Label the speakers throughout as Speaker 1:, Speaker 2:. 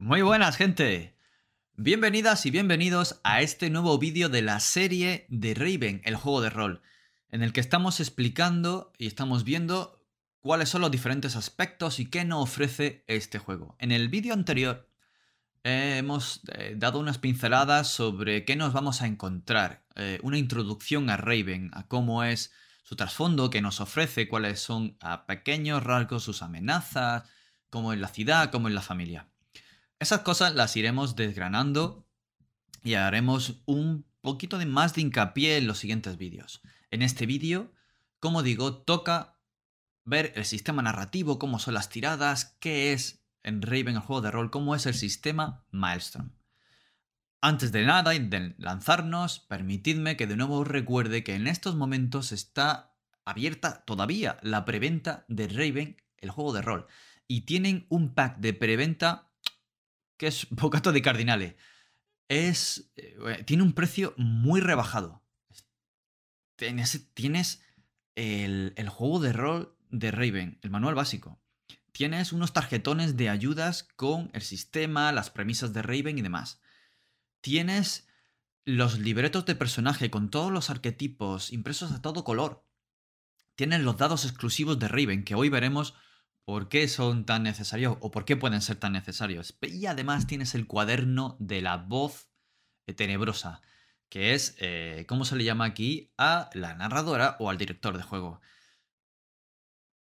Speaker 1: Muy buenas, gente. Bienvenidas y bienvenidos a este nuevo vídeo de la serie de Raven, el juego de rol, en el que estamos explicando y estamos viendo cuáles son los diferentes aspectos y qué nos ofrece este juego. En el vídeo anterior hemos eh, dado unas pinceladas sobre qué nos vamos a encontrar, eh, una introducción a Raven, a cómo es su trasfondo, qué nos ofrece, cuáles son a pequeños rasgos sus amenazas, cómo es la ciudad, cómo es la familia. Esas cosas las iremos desgranando y haremos un poquito de más de hincapié en los siguientes vídeos. En este vídeo, como digo, toca ver el sistema narrativo, cómo son las tiradas, qué es en Raven el juego de rol, cómo es el sistema Maelstrom. Antes de nada y de lanzarnos, permitidme que de nuevo os recuerde que en estos momentos está abierta todavía la preventa de Raven, el juego de rol. Y tienen un pack de preventa que es Bocato de Cardinale. Es, eh, tiene un precio muy rebajado. Tienes, tienes el, el juego de rol de Raven, el manual básico. Tienes unos tarjetones de ayudas con el sistema, las premisas de Raven y demás. Tienes los libretos de personaje con todos los arquetipos impresos a todo color. Tienes los dados exclusivos de Raven, que hoy veremos por qué son tan necesarios o por qué pueden ser tan necesarios. Y además tienes el cuaderno de la voz tenebrosa, que es, eh, ¿cómo se le llama aquí? A la narradora o al director de juego.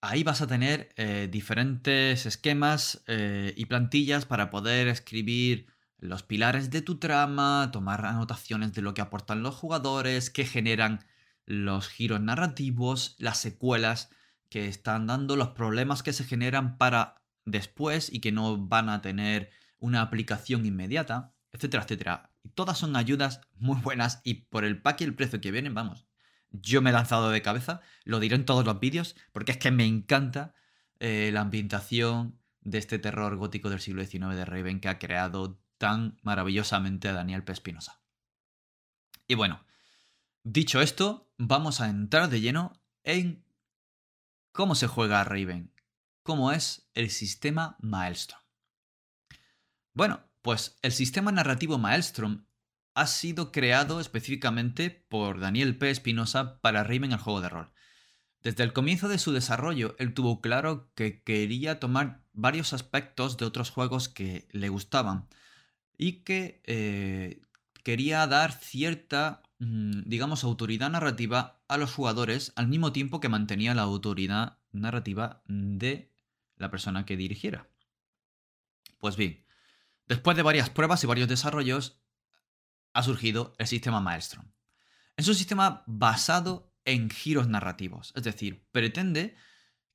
Speaker 1: Ahí vas a tener eh, diferentes esquemas eh, y plantillas para poder escribir los pilares de tu trama, tomar anotaciones de lo que aportan los jugadores, qué generan los giros narrativos, las secuelas que están dando, los problemas que se generan para después y que no van a tener una aplicación inmediata, etcétera, etcétera. Y todas son ayudas muy buenas y por el pack y el precio que vienen, vamos. Yo me he lanzado de cabeza, lo diré en todos los vídeos, porque es que me encanta eh, la ambientación de este terror gótico del siglo XIX de Raven que ha creado tan maravillosamente Daniel P. Espinosa. Y bueno, dicho esto, vamos a entrar de lleno en ¿Cómo se juega a Raven? ¿Cómo es el sistema Maelstrom? Bueno, pues el sistema narrativo Maelstrom ha sido creado específicamente por Daniel P. Espinosa para Raven el juego de rol. Desde el comienzo de su desarrollo, él tuvo claro que quería tomar varios aspectos de otros juegos que le gustaban y que eh, quería dar cierta digamos, autoridad narrativa a los jugadores al mismo tiempo que mantenía la autoridad narrativa de la persona que dirigiera. Pues bien, después de varias pruebas y varios desarrollos, ha surgido el sistema Maelstrom. Es un sistema basado en giros narrativos, es decir, pretende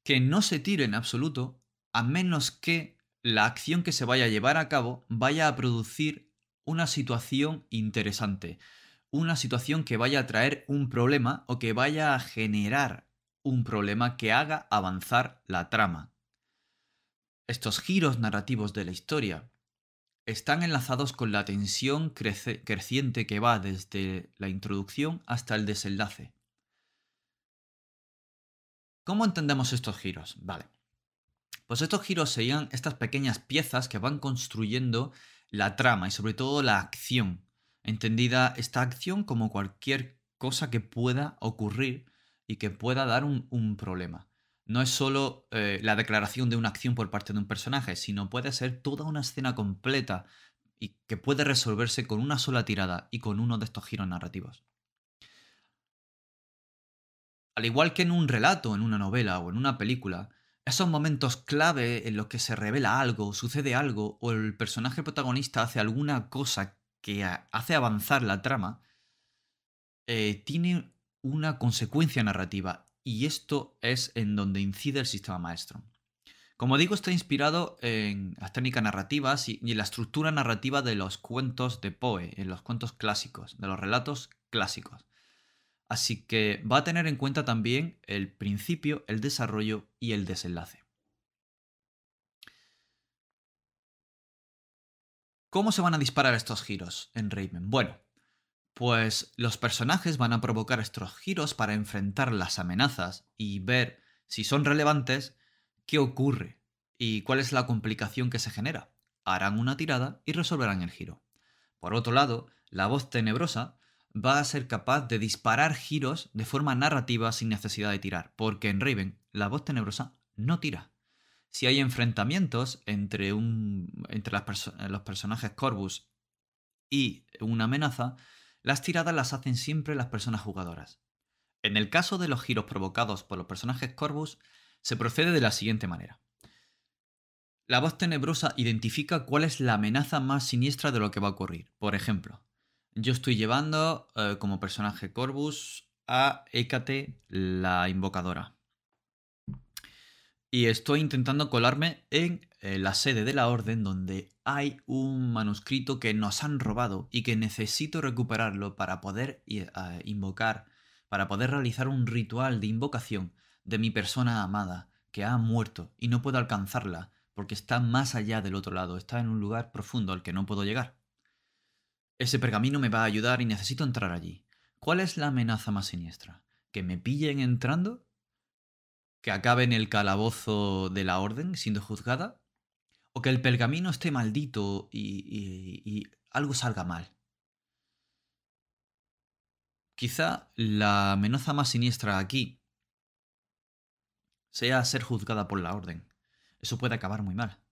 Speaker 1: que no se tire en absoluto a menos que la acción que se vaya a llevar a cabo vaya a producir una situación interesante, una situación que vaya a traer un problema o que vaya a generar un problema que haga avanzar la trama. Estos giros narrativos de la historia están enlazados con la tensión creciente que va desde la introducción hasta el desenlace. ¿Cómo entendemos estos giros? Vale. Pues estos giros serían estas pequeñas piezas que van construyendo la trama y sobre todo la acción entendida esta acción como cualquier cosa que pueda ocurrir y que pueda dar un, problema. No es solo eh, la declaración de una acción por parte de un personaje, sino puede ser toda una escena completa y que puede resolverse con una sola tirada y con uno de estos giros narrativos. Al igual que en un relato, en una novela o en una película, esos momentos clave en los que se revela algo, sucede algo, o el personaje protagonista hace alguna cosa que hace avanzar la trama, eh, tiene una consecuencia narrativa y esto es en donde incide el sistema maestro. Como digo, está inspirado en las técnicas narrativas y, en la estructura narrativa de los cuentos de Poe, en los cuentos clásicos, de los relatos clásicos. Así que va a tener en cuenta también el principio, el desarrollo y el desenlace. ¿Cómo se van a disparar estos giros en Raven? Bueno, pues los personajes van a provocar estos giros para enfrentar las amenazas y ver si son relevantes, qué ocurre y cuál es la complicación que se genera. harán una tirada y resolverán el giro. Por otro lado, la voz tenebrosa va a ser capaz de disparar giros de forma narrativa sin necesidad de tirar, porque en Raven la voz tenebrosa no tira. Si hay enfrentamientos entre, un, entre los personajes Corvus y una amenaza, las tiradas las hacen siempre las personas jugadoras. En el caso de los giros provocados por los personajes Corvus, se procede de la siguiente manera. La voz tenebrosa identifica cuál es la amenaza más siniestra de lo que va a ocurrir. Por ejemplo, yo estoy llevando eh, como personaje Corvus a Hécate, la invocadora. Y estoy intentando colarme en eh, la sede de la orden donde hay un manuscrito que nos han robado y que necesito recuperarlo para poder eh, invocar, para poder realizar un ritual de invocación de mi persona amada que ha muerto y no puedo alcanzarla porque está más allá del otro lado, está en un lugar profundo al que no puedo llegar. Ese pergamino me va a ayudar y necesito entrar allí. ¿Cuál es la amenaza más siniestra? ¿Que me pillen entrando? ¿Que acabe en el calabozo de la orden siendo juzgada? ¿O que el pergamino esté maldito y, y algo salga mal? Quizá la amenaza más siniestra aquí sea ser juzgada por la orden. Eso puede acabar muy mal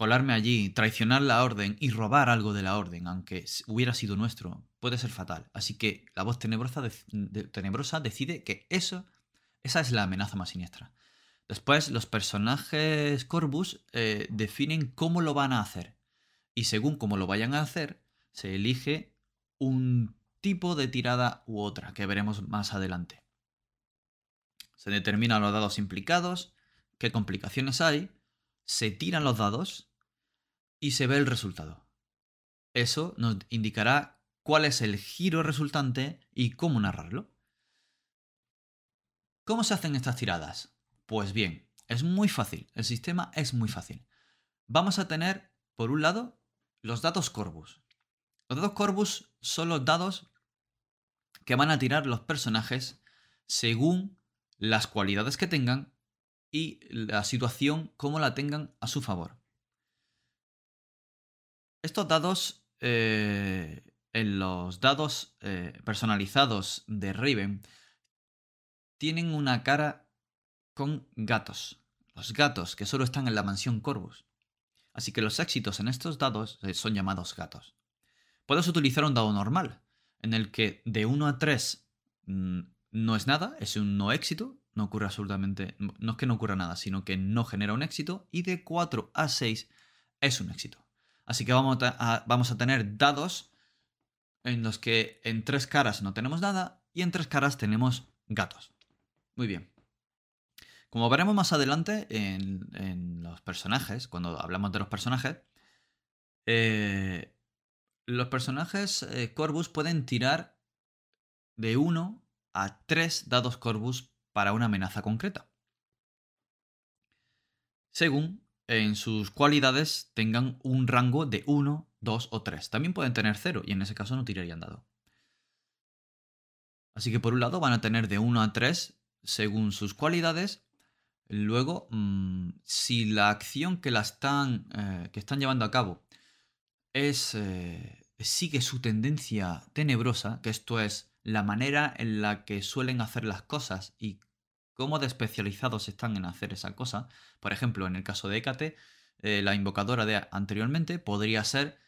Speaker 1: colarme allí, traicionar la orden y robar algo de la orden, aunque hubiera sido nuestro, puede ser fatal. Así que la voz tenebrosa, tenebrosa decide que eso, esa es la amenaza más siniestra. Después, los personajes Corvus eh, definen cómo lo van a hacer. Y según cómo lo vayan a hacer, se elige un tipo de tirada u otra, que veremos más adelante. Se determinan los dados implicados, qué complicaciones hay, se tiran los dados y se ve el resultado. Eso nos indicará cuál es el giro resultante y cómo narrarlo. ¿Cómo se hacen estas tiradas? Pues bien, es muy fácil, el sistema es muy fácil. Vamos a tener, por un lado, los dados Corvus. Los dados Corvus son los dados que van a tirar los personajes según las cualidades que tengan y la situación como la tengan a su favor. Estos dados, eh, en los dados eh, personalizados de Raven, tienen una cara con gatos. Los gatos que solo están en la mansión Corvus. Así que los éxitos en estos dados eh, son llamados gatos. Puedes utilizar un dado normal, en el que de 1 a 3 mm, no es nada, es un no éxito, no ocurre absolutamente, no es que no ocurra nada, sino que no genera un éxito, y de 4 a 6 es un éxito. Así que vamos a, vamos a tener dados en los que en tres caras no tenemos nada y en tres caras tenemos gatos. Muy bien. Como veremos más adelante en, los personajes, cuando hablamos de los personajes, eh, los personajes eh, Corvus pueden tirar de uno a tres dados Corvus para una amenaza concreta. Según en sus cualidades tengan un rango de 1, 2 o 3. También pueden tener 0 y en ese caso no tirarían dado. Así que por un lado van a tener de 1 a 3 según sus cualidades. Luego, mm, si la acción que, están, eh, que están llevando a cabo es, eh, sigue su tendencia tenebrosa, que esto es la manera en la que suelen hacer las cosas y cómo de especializados están en hacer esa cosa. Por ejemplo, en el caso de Hécate, eh, la invocadora de anteriormente podría ser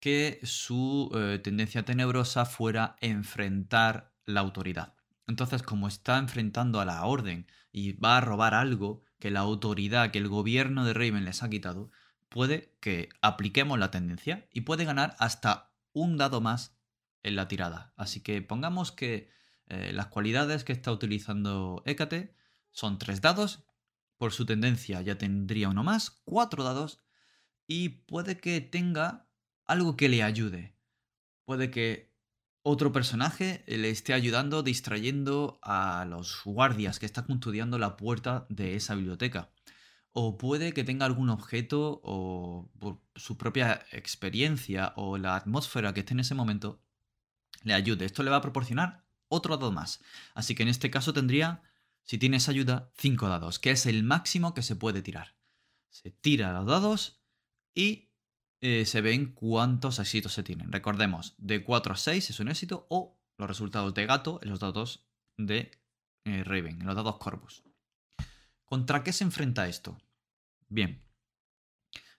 Speaker 1: que su tendencia tenebrosa fuera enfrentar la autoridad. Entonces, como está enfrentando a la orden y va a robar algo que la autoridad, que el gobierno de Raven les ha quitado, puede que apliquemos la tendencia y puede ganar hasta un dado más en la tirada. Así que pongamos que eh, las cualidades que está utilizando Hécate son tres dados. Por su tendencia ya tendría uno más, cuatro dados. Y puede que tenga algo que le ayude. Puede que otro personaje le esté ayudando, distrayendo a los guardias que están custodiando la puerta de esa biblioteca. O puede que tenga algún objeto o por su propia experiencia o la atmósfera que esté en ese momento le ayude. Esto le va a proporcionar otro dado más. Así que en este caso tendría, si tienes ayuda, 5 dados, que es el máximo que se puede tirar. Se tira los dados y eh, se ven cuántos éxitos se tienen. Recordemos, de 4 a 6 es un éxito o los resultados de gato en los dados de eh, Raven, en los dados Corvus. ¿Contra qué se enfrenta esto? Bien,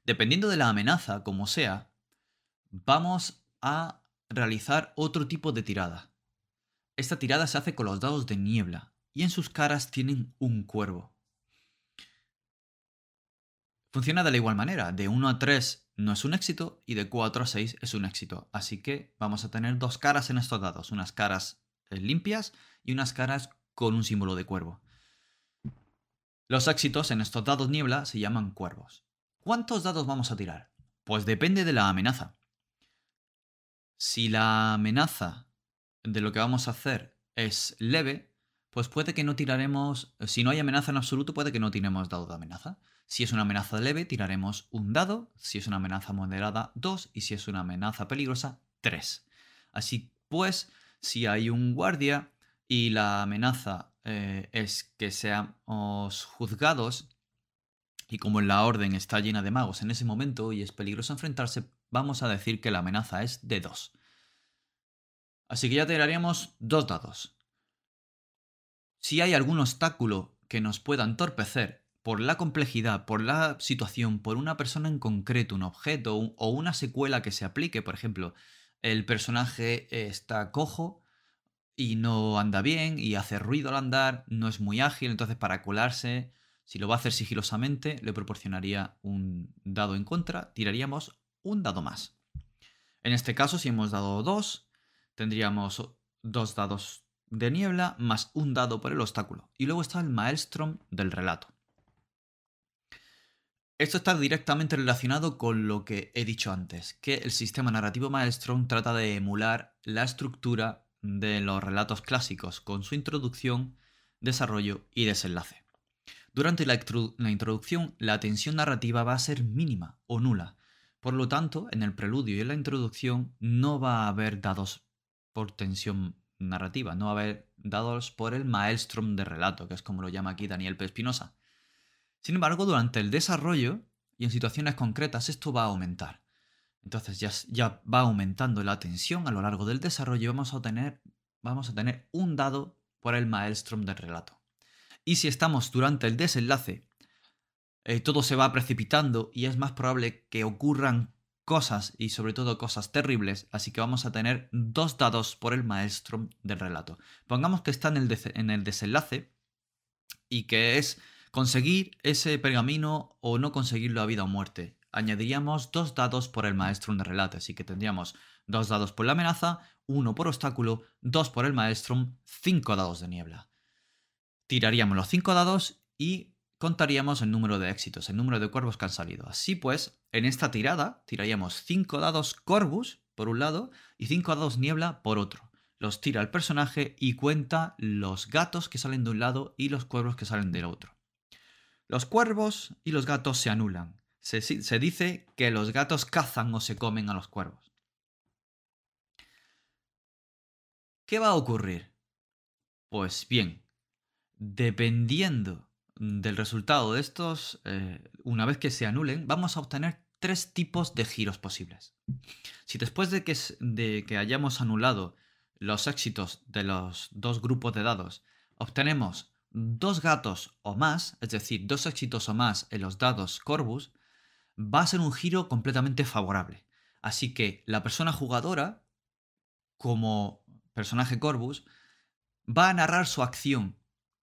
Speaker 1: dependiendo de la amenaza, como sea, vamos a realizar otro tipo de tirada. Esta tirada se hace con los dados de niebla y en sus caras tienen un cuervo. Funciona de la igual manera, de 1 a 3 no es un éxito y de 4 a 6 es un éxito. Así que vamos a tener dos caras en estos dados, unas caras eh, limpias y unas caras con un símbolo de cuervo. Los éxitos en estos dados niebla se llaman cuervos. ¿Cuántos dados vamos a tirar? Pues depende de la amenaza. Si la amenaza de lo que vamos a hacer es leve, pues puede que no tiraremos, si no hay amenaza en absoluto, puede que no tiremos dado de amenaza. Si es una amenaza leve, tiraremos un dado. Si es una amenaza moderada, dos. Y si es una amenaza peligrosa, tres. Así pues, si hay un guardia y la amenaza eh, es que seamos juzgados, y como la orden está llena de magos en ese momento y es peligroso enfrentarse, vamos a decir que la amenaza es de dos. Así que ya tiraríamos dos dados. Si hay algún obstáculo que nos pueda entorpecer por la complejidad, por la situación, por una persona en concreto, un objeto o una secuela que se aplique, por ejemplo, el personaje está cojo y no anda bien y hace ruido al andar, no es muy ágil, entonces para colarse, si lo va a hacer sigilosamente, le proporcionaría un dado en contra, tiraríamos un dado más. En este caso, si hemos dado dos, tendríamos dos dados de niebla más un dado por el obstáculo. Y luego está el maelstrom del relato. Esto está directamente relacionado con lo que he dicho antes, que el sistema narrativo Maelstrom trata de emular la estructura de los relatos clásicos con su introducción, desarrollo y desenlace. Durante la, introducción, la tensión narrativa va a ser mínima o nula. Por lo tanto, en el preludio y en la introducción no va a haber dados por tensión narrativa, no va a haber dados por el maelstrom de relato, que es como lo llama aquí Daniel P. Espinosa. Sin embargo, durante el desarrollo y en situaciones concretas esto va a aumentar. Entonces ya, ya va aumentando la tensión a lo largo del desarrollo y vamos a, tener, vamos a tener un dado por el maelstrom del relato. Y si estamos durante el desenlace, eh, todo se va precipitando y es más probable que ocurran cosas y sobre todo cosas terribles, así que vamos a tener dos dados por el maelstrom del relato. Pongamos que está en el, en el desenlace y que es Conseguir ese pergamino o no conseguirlo a vida o muerte. Añadiríamos dos dados por el maestro de relato, así que tendríamos dos dados por la amenaza, uno por obstáculo, dos por el maestro, cinco dados de niebla. Tiraríamos los cinco dados y contaríamos el número de éxitos, el número de cuervos que han salido. Así pues, en esta tirada tiraríamos cinco dados corvus por un lado y cinco dados niebla por otro. Los tira el personaje y cuenta los gatos que salen de un lado y los cuervos que salen del otro. Los cuervos y los gatos se anulan. Se, dice que los gatos cazan o se comen a los cuervos. ¿Qué va a ocurrir? Pues bien, dependiendo del resultado de estos, eh, una vez que se anulen, vamos a obtener tres tipos de giros posibles. Si después de que, de que hayamos anulado los éxitos de los dos grupos de dados, obtenemos dos gatos o más, es decir, dos éxitos o más en los dados Corvus, va a ser un giro completamente favorable. Así que la persona jugadora, como personaje Corvus, va a narrar su acción,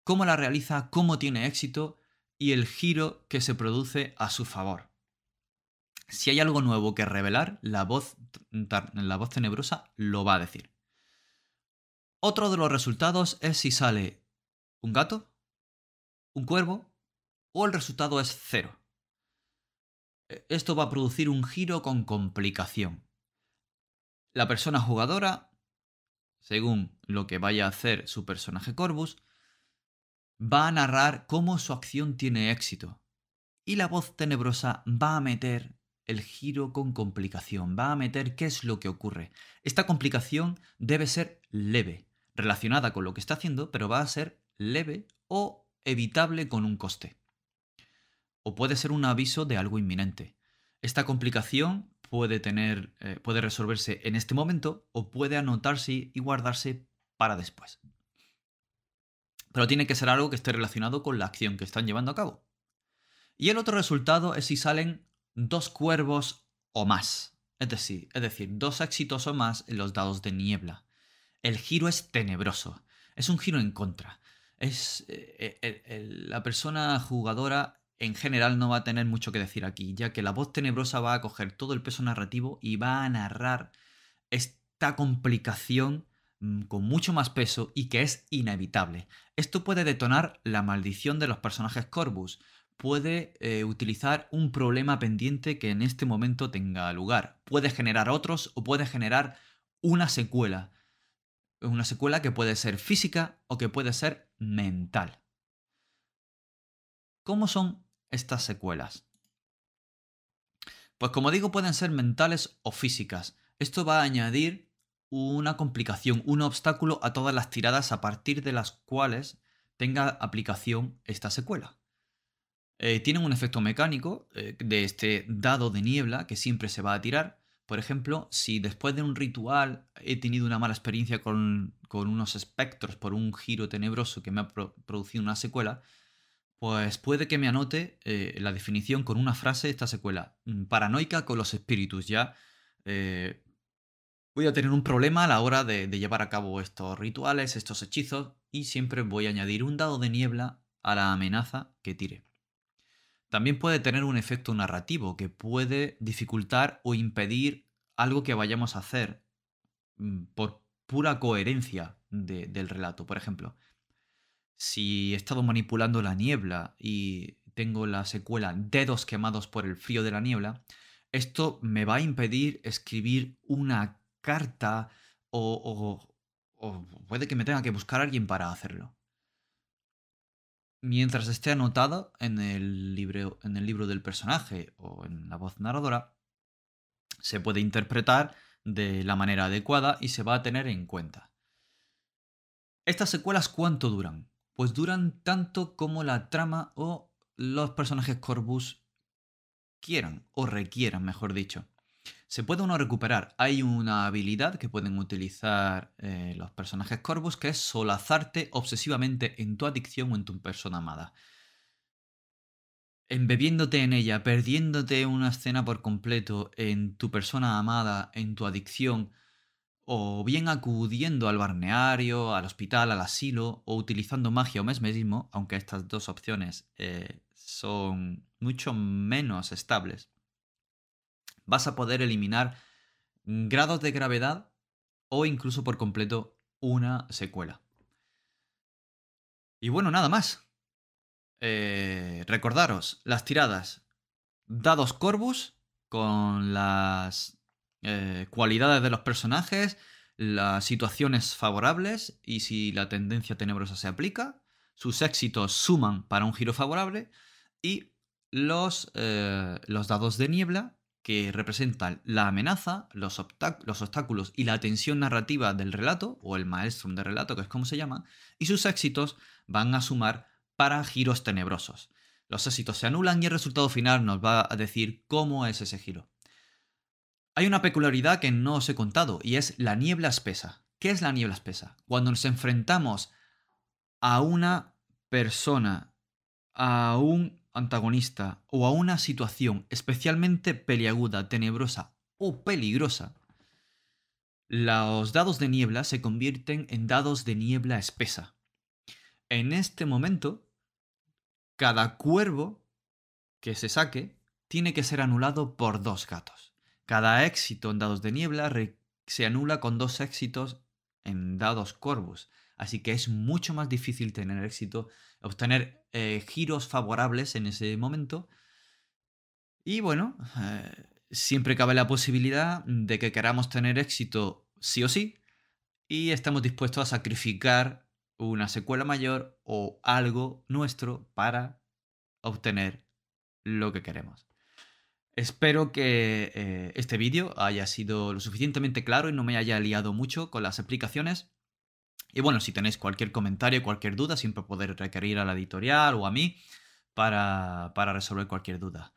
Speaker 1: cómo la realiza, cómo tiene éxito y el giro que se produce a su favor. Si hay algo nuevo que revelar, la voz, la voz tenebrosa lo va a decir. Otro de los resultados es si sale un gato, un cuervo o el resultado es cero. E, esto va a producir un giro con complicación. La persona jugadora, según lo que vaya a hacer su personaje Corvus, va a narrar cómo su acción tiene éxito. Y la voz tenebrosa va a meter el giro con complicación, va a meter qué es lo que ocurre. Esta complicación debe ser leve, relacionada con lo que está haciendo, pero va a ser leve o evitable con un coste. O puede ser un aviso de algo inminente. Esta complicación puede tener, eh, puede resolverse en este momento o puede anotarse y guardarse para después. Pero tiene que ser algo que esté relacionado con la acción que están llevando a cabo. Y el otro resultado es si salen dos cuervos o más. Es decir, es decir, dos éxitos o más en los dados de niebla. El giro es tenebroso. Es un giro en contra. Es, eh, eh, la persona jugadora en general no va a tener mucho que decir aquí, ya que la voz tenebrosa va a coger todo el peso narrativo y va a narrar esta complicación mm, con mucho más peso y que es inevitable. Esto puede detonar la maldición de los personajes Corvus, puede eh, utilizar un problema pendiente que en este momento tenga lugar, puede generar otros o puede generar una secuela. Una secuela que puede ser física o que puede ser mental. ¿Cómo son estas secuelas? Pues como digo, pueden ser mentales o físicas. Esto va a añadir una complicación, un obstáculo a todas las tiradas a partir de las cuales tenga aplicación esta secuela. Eh, tienen un efecto mecánico eh, de este dado de niebla que siempre se va a tirar. Por ejemplo, si después de un ritual he tenido una mala experiencia con, unos espectros por un giro tenebroso que me ha producido una secuela, pues puede que me anote eh, la definición con una frase de esta secuela. Mm, paranoica con los espíritus. Ya eh, voy a tener un problema a la hora de, llevar a cabo estos rituales, estos hechizos, y siempre voy a añadir un dado de niebla a la amenaza que tire. También puede tener un efecto narrativo que puede dificultar o impedir algo que vayamos a hacer mm, por pura coherencia del relato. Por ejemplo, si he estado manipulando la niebla y tengo la secuela dedos quemados por el frío de la niebla, esto me va a impedir escribir una carta o, puede que me tenga que buscar a alguien para hacerlo. Mientras esté anotado en el, libro, en el libro del personaje o en la voz narradora, se puede interpretar de la manera adecuada y se va a tener en cuenta. ¿Estas secuelas cuánto duran? pues duran tanto como la trama o los personajes Corvus quieran o requieran, mejor dicho. Se puede uno recuperar. Hay una habilidad que pueden utilizar eh, los personajes Corvus que es solazarte obsesivamente en tu adicción o en tu persona amada. Embebiéndote en ella, perdiéndote una escena por completo en tu persona amada, en tu adicción, o bien acudiendo al balneario, al hospital, al asilo, o utilizando magia o mesmerismo, aunque estas dos opciones eh, son mucho menos estables, vas a poder eliminar grados de gravedad o incluso por completo una secuela. Y bueno, nada más. Eh, recordaros las tiradas dados Corvus con las eh, cualidades de los personajes, las situaciones favorables y si la tendencia tenebrosa se aplica, sus éxitos suman para un giro favorable y los, eh, los dados de niebla que representan la amenaza, los, los, obstáculos y la tensión narrativa del relato, o el maestro de relato, que es como se llama, y sus éxitos van a sumar para giros tenebrosos. Los éxitos se anulan y el resultado final nos va a decir cómo es ese giro. Hay una peculiaridad que no os he contado y es la niebla espesa. ¿Qué es la niebla espesa? Cuando nos enfrentamos a una persona, a un antagonista o a una situación especialmente peliaguda, tenebrosa o peligrosa, los dados de niebla se convierten en dados de niebla espesa. En este momento, cada cuervo que se saque tiene que ser anulado por dos gatos. Cada éxito en dados de niebla se anula con dos éxitos en dados Corvus. Así que es mucho más difícil tener éxito, obtener eh, giros favorables en ese momento. Y bueno, eh, siempre cabe la posibilidad de que queramos tener éxito sí o sí y estamos dispuestos a sacrificar una secuela mayor o algo nuestro para obtener lo que queremos. Espero que eh, este vídeo haya sido lo suficientemente claro y no me haya liado mucho con las explicaciones. Y bueno, si tenéis cualquier comentario, cualquier duda, siempre podéis requerir a la editorial o a mí para, para resolver cualquier duda.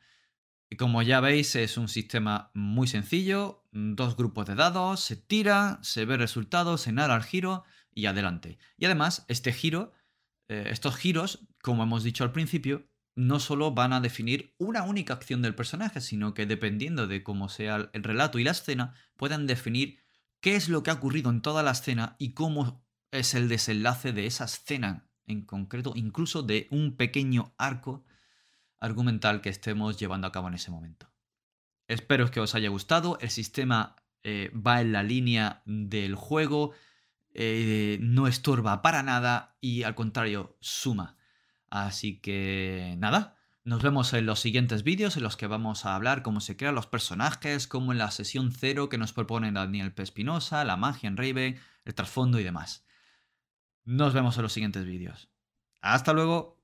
Speaker 1: Y como ya veis, es un sistema muy sencillo, dos grupos de dados, se tira, se ve resultados, se narra el giro y adelante. Y además, este giro, eh, estos giros, como hemos dicho al principio, no solo van a definir una única acción del personaje, sino que dependiendo de cómo sea el relato y la escena, pueden definir qué es lo que ha ocurrido en toda la escena y cómo es el desenlace de esa escena en concreto, incluso de un pequeño arco argumental que estemos llevando a cabo en ese momento. Espero que os haya gustado, el sistema eh, va en la línea del juego, eh, no estorba para nada y al contrario suma. Así que nada, nos vemos en los siguientes vídeos en los que vamos a hablar cómo se crean los personajes, como en la sesión cero que nos propone Daniel P. Espinosa, la magia en Raven, el trasfondo y demás. Nos vemos en los siguientes vídeos. Hasta luego.